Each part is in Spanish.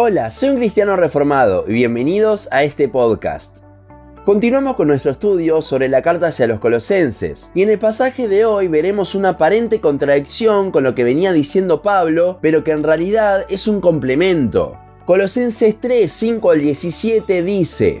Hola, soy un cristiano reformado y bienvenidos a este podcast. Continuamos con nuestro estudio sobre la carta hacia los colosenses, y en el pasaje de hoy veremos una aparente contradicción con lo que venía diciendo Pablo, pero que en realidad es un complemento. Colosenses 3, 5 al 17 dice,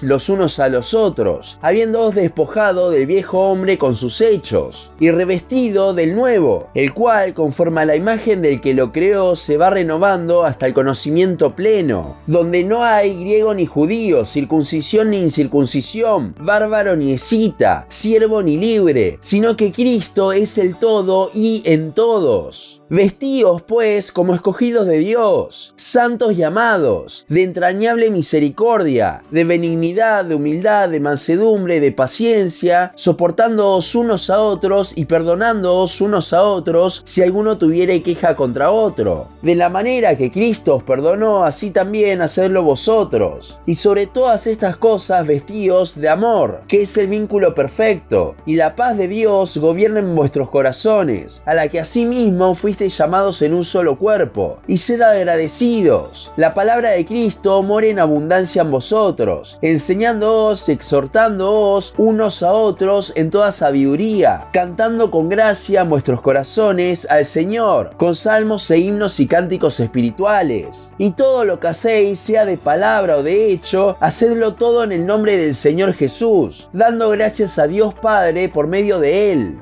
los unos a los otros, habiéndoos despojado del viejo hombre con sus hechos, y revestido del nuevo, el cual, conforme a la imagen del que lo creó, se va renovando hasta el conocimiento pleno, donde no hay griego ni judío, circuncisión ni incircuncisión, bárbaro ni escita, siervo ni libre, sino que Cristo es el todo y en todos. Vestíos, pues, como escogidos de Dios, santos y amados, de entrañable misericordia, de benignidad, de humildad, de mansedumbre, de paciencia, soportándoos unos a otros y perdonándoos unos a otros si alguno tuviera queja contra otro. De la manera que Cristo os perdonó, así también hacedlo vosotros. Y sobre todas estas cosas vestíos de amor, que es el vínculo perfecto, y la paz de Dios gobierna en vuestros corazones, a la que asimismo fuiste llamados en un solo cuerpo, y sed agradecidos. La palabra de Cristo mora en abundancia en vosotros, enseñándoos, exhortándoos unos a otros en toda sabiduría, cantando con gracia vuestros corazones al Señor, con salmos e himnos y cánticos espirituales. Y todo lo que hacéis, sea de palabra o de hecho, hacedlo todo en el nombre del Señor Jesús, dando gracias a Dios Padre por medio de Él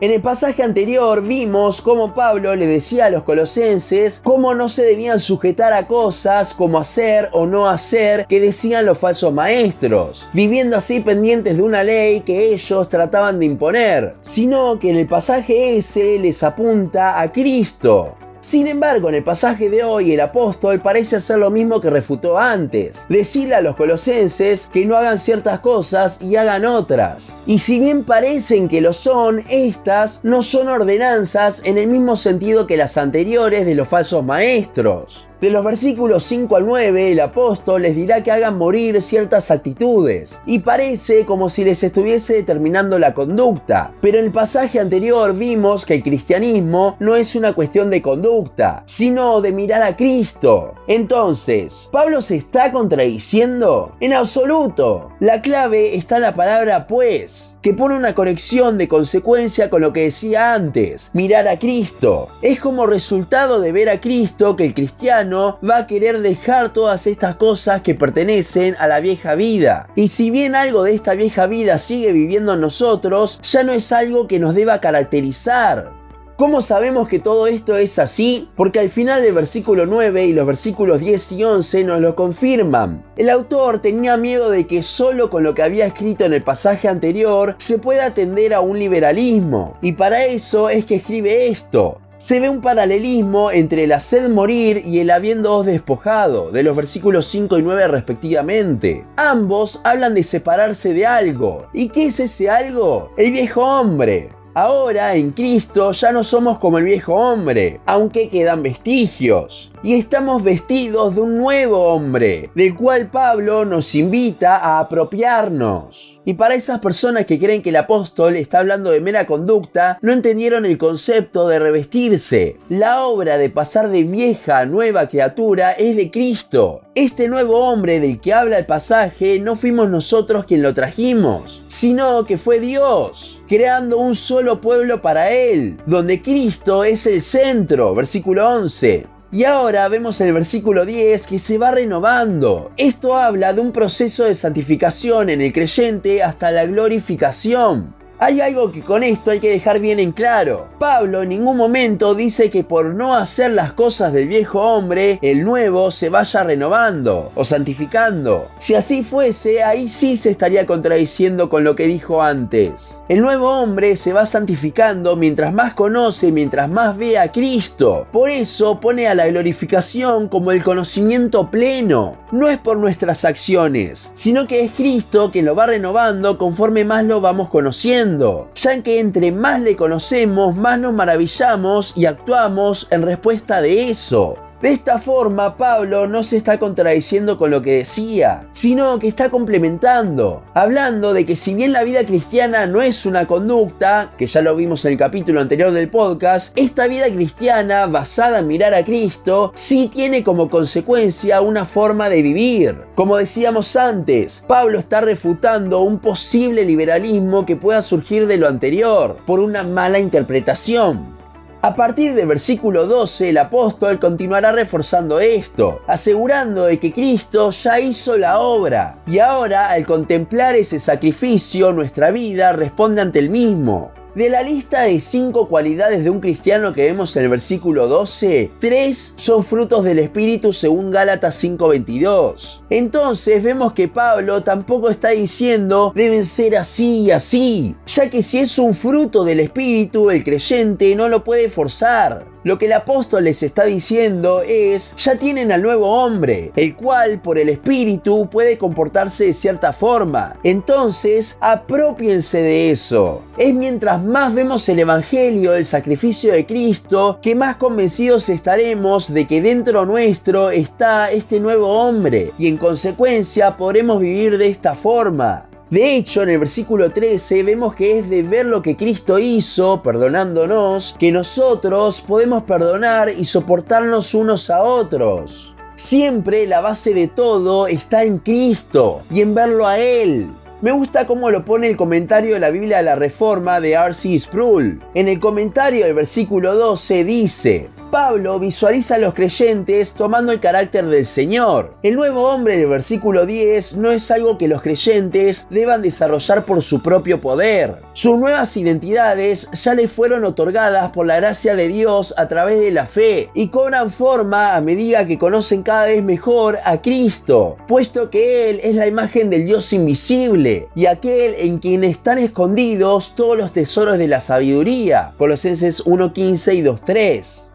en el pasaje anterior vimos cómo Pablo le decía a los colosenses cómo no se debían sujetar a cosas como hacer o no hacer que decían los falsos maestros, viviendo así pendientes de una ley que ellos trataban de imponer, sino que en el pasaje ese les apunta a Cristo, sin embargo, en el pasaje de hoy el apóstol parece hacer lo mismo que refutó antes, decirle a los colosenses que no hagan ciertas cosas y hagan otras. Y si bien parecen que lo son, estas no son ordenanzas en el mismo sentido que las anteriores de los falsos maestros. De los versículos 5 al 9, el apóstol les dirá que hagan morir ciertas actitudes, y parece como si les estuviese determinando la conducta. Pero en el pasaje anterior vimos que el cristianismo no es una cuestión de conducta, sino de mirar a Cristo. Entonces, ¿Pablo se está contradiciendo? En absoluto. La clave está en la palabra pues, que pone una conexión de consecuencia con lo que decía antes, mirar a Cristo. Es como resultado de ver a Cristo que el cristiano va a querer dejar todas estas cosas que pertenecen a la vieja vida. Y si bien algo de esta vieja vida sigue viviendo en nosotros, ya no es algo que nos deba caracterizar. ¿Cómo sabemos que todo esto es así? Porque al final del versículo 9 y los versículos 10 y 11 nos lo confirman. El autor tenía miedo de que solo con lo que había escrito en el pasaje anterior se pueda atender a un liberalismo. Y para eso es que escribe esto se ve un paralelismo entre el hacer morir y el habiéndoos despojado, de los versículos 5 y 9 respectivamente. Ambos hablan de separarse de algo. ¿Y qué es ese algo? El viejo hombre. Ahora en Cristo ya no somos como el viejo hombre, aunque quedan vestigios y estamos vestidos de un nuevo hombre, del cual Pablo nos invita a apropiarnos. Y para esas personas que creen que el apóstol está hablando de mera conducta, no entendieron el concepto de revestirse. La obra de pasar de vieja a nueva criatura es de Cristo. Este nuevo hombre del que habla el pasaje no fuimos nosotros quien lo trajimos, sino que fue Dios, creando un solo pueblo para Él, donde Cristo es el centro, versículo 11. Y ahora vemos el versículo 10 que se va renovando. Esto habla de un proceso de santificación en el creyente hasta la glorificación. Hay algo que con esto hay que dejar bien en claro. Pablo en ningún momento dice que por no hacer las cosas del viejo hombre, el nuevo se vaya renovando o santificando. Si así fuese, ahí sí se estaría contradiciendo con lo que dijo antes. El nuevo hombre se va santificando mientras más conoce, mientras más ve a Cristo. Por eso pone a la glorificación como el conocimiento pleno. No es por nuestras acciones, sino que es Cristo quien lo va renovando conforme más lo vamos conociendo ya que entre más le conocemos, más nos maravillamos y actuamos en respuesta de eso. De esta forma, Pablo no se está contradiciendo con lo que decía, sino que está complementando, hablando de que si bien la vida cristiana no es una conducta, que ya lo vimos en el capítulo anterior del podcast, esta vida cristiana basada en mirar a Cristo sí tiene como consecuencia una forma de vivir. Como decíamos antes, Pablo está refutando un posible liberalismo que pueda surgir de lo anterior por una mala interpretación. A partir del versículo 12, el apóstol continuará reforzando esto, asegurando de que Cristo ya hizo la obra y ahora al contemplar ese sacrificio nuestra vida responde ante el mismo. De la lista de cinco cualidades de un cristiano que vemos en el versículo 12, tres son frutos del Espíritu según Gálatas 5:22. Entonces vemos que Pablo tampoco está diciendo deben ser así y así, ya que si es un fruto del Espíritu, el creyente no lo puede forzar. Lo que el apóstol les está diciendo es, ya tienen al nuevo hombre, el cual por el Espíritu puede comportarse de cierta forma. Entonces, apropiense de eso. Es mientras más vemos el Evangelio, el sacrificio de Cristo, que más convencidos estaremos de que dentro nuestro está este nuevo hombre y en consecuencia podremos vivir de esta forma. De hecho, en el versículo 13 vemos que es de ver lo que Cristo hizo, perdonándonos, que nosotros podemos perdonar y soportarnos unos a otros. Siempre la base de todo está en Cristo y en verlo a Él. Me gusta cómo lo pone el comentario de la Biblia de la Reforma de R.C. Sproul. En el comentario del versículo 12 dice, Pablo visualiza a los creyentes tomando el carácter del Señor. El nuevo hombre del versículo 10 no es algo que los creyentes deban desarrollar por su propio poder. Sus nuevas identidades ya les fueron otorgadas por la gracia de Dios a través de la fe y cobran forma a medida que conocen cada vez mejor a Cristo, puesto que Él es la imagen del Dios invisible y aquel en quien están escondidos todos los tesoros de la sabiduría. Colosenses 1.15 y 2.3.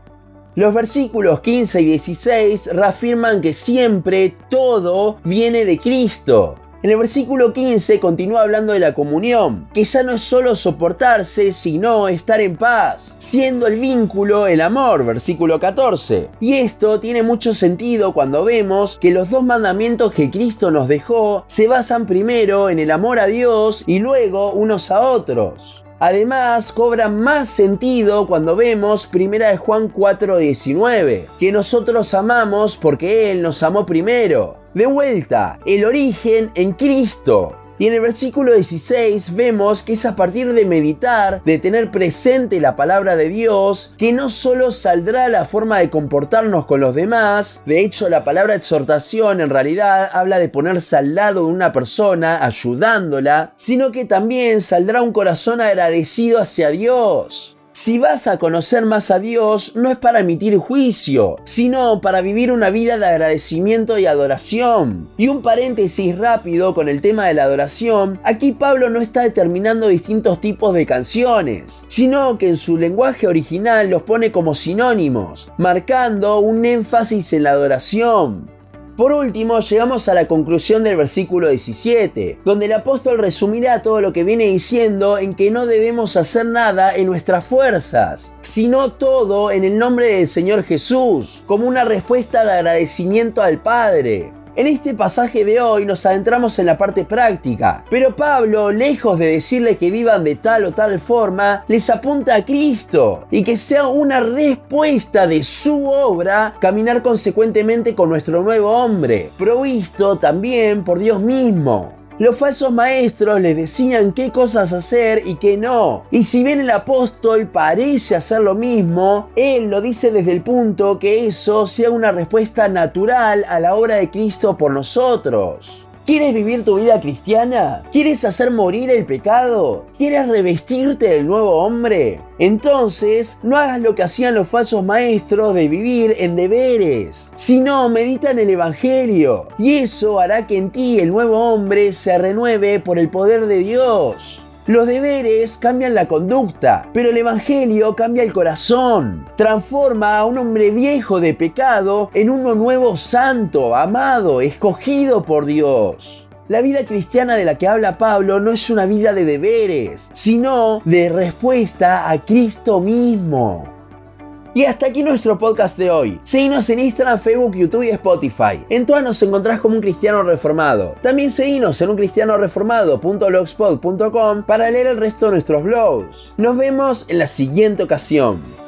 Los versículos 15 y 16 reafirman que siempre todo viene de Cristo. En el versículo 15 continúa hablando de la comunión, que ya no es solo soportarse, sino estar en paz, siendo el vínculo el amor, versículo 14. Y esto tiene mucho sentido cuando vemos que los dos mandamientos que Cristo nos dejó se basan primero en el amor a Dios y luego unos a otros. Además, cobra más sentido cuando vemos 1 de Juan 4:19, que nosotros amamos porque Él nos amó primero. De vuelta, el origen en Cristo. Y en el versículo 16 vemos que es a partir de meditar, de tener presente la palabra de Dios, que no solo saldrá la forma de comportarnos con los demás, de hecho la palabra exhortación en realidad habla de ponerse al lado de una persona, ayudándola, sino que también saldrá un corazón agradecido hacia Dios. Si vas a conocer más a Dios, no es para emitir juicio, sino para vivir una vida de agradecimiento y adoración. Y un paréntesis rápido con el tema de la adoración, aquí Pablo no está determinando distintos tipos de canciones, sino que en su lenguaje original los pone como sinónimos, marcando un énfasis en la adoración. Por último, llegamos a la conclusión del versículo 17, donde el apóstol resumirá todo lo que viene diciendo en que no debemos hacer nada en nuestras fuerzas, sino todo en el nombre del Señor Jesús, como una respuesta de agradecimiento al Padre. En este pasaje de hoy nos adentramos en la parte práctica, pero Pablo, lejos de decirle que vivan de tal o tal forma, les apunta a Cristo y que sea una respuesta de su obra caminar consecuentemente con nuestro nuevo hombre, provisto también por Dios mismo. Los falsos maestros les decían qué cosas hacer y qué no. Y si bien el apóstol parece hacer lo mismo, él lo dice desde el punto que eso sea una respuesta natural a la obra de Cristo por nosotros. ¿Quieres vivir tu vida cristiana? ¿Quieres hacer morir el pecado? ¿Quieres revestirte del nuevo hombre? Entonces, no hagas lo que hacían los falsos maestros de vivir en deberes, sino medita en el Evangelio. Y eso hará que en ti el nuevo hombre se renueve por el poder de Dios. Los deberes cambian la conducta, pero el Evangelio cambia el corazón. Transforma a un hombre viejo de pecado en uno nuevo santo, amado, escogido por Dios. La vida cristiana de la que habla Pablo no es una vida de deberes, sino de respuesta a Cristo mismo. Y hasta aquí nuestro podcast de hoy. Seguinos en Instagram, Facebook, YouTube y Spotify. En todas nos encontrás como un cristiano reformado. También seguinos en uncristianoreformado.blogspot.com para leer el resto de nuestros blogs. Nos vemos en la siguiente ocasión.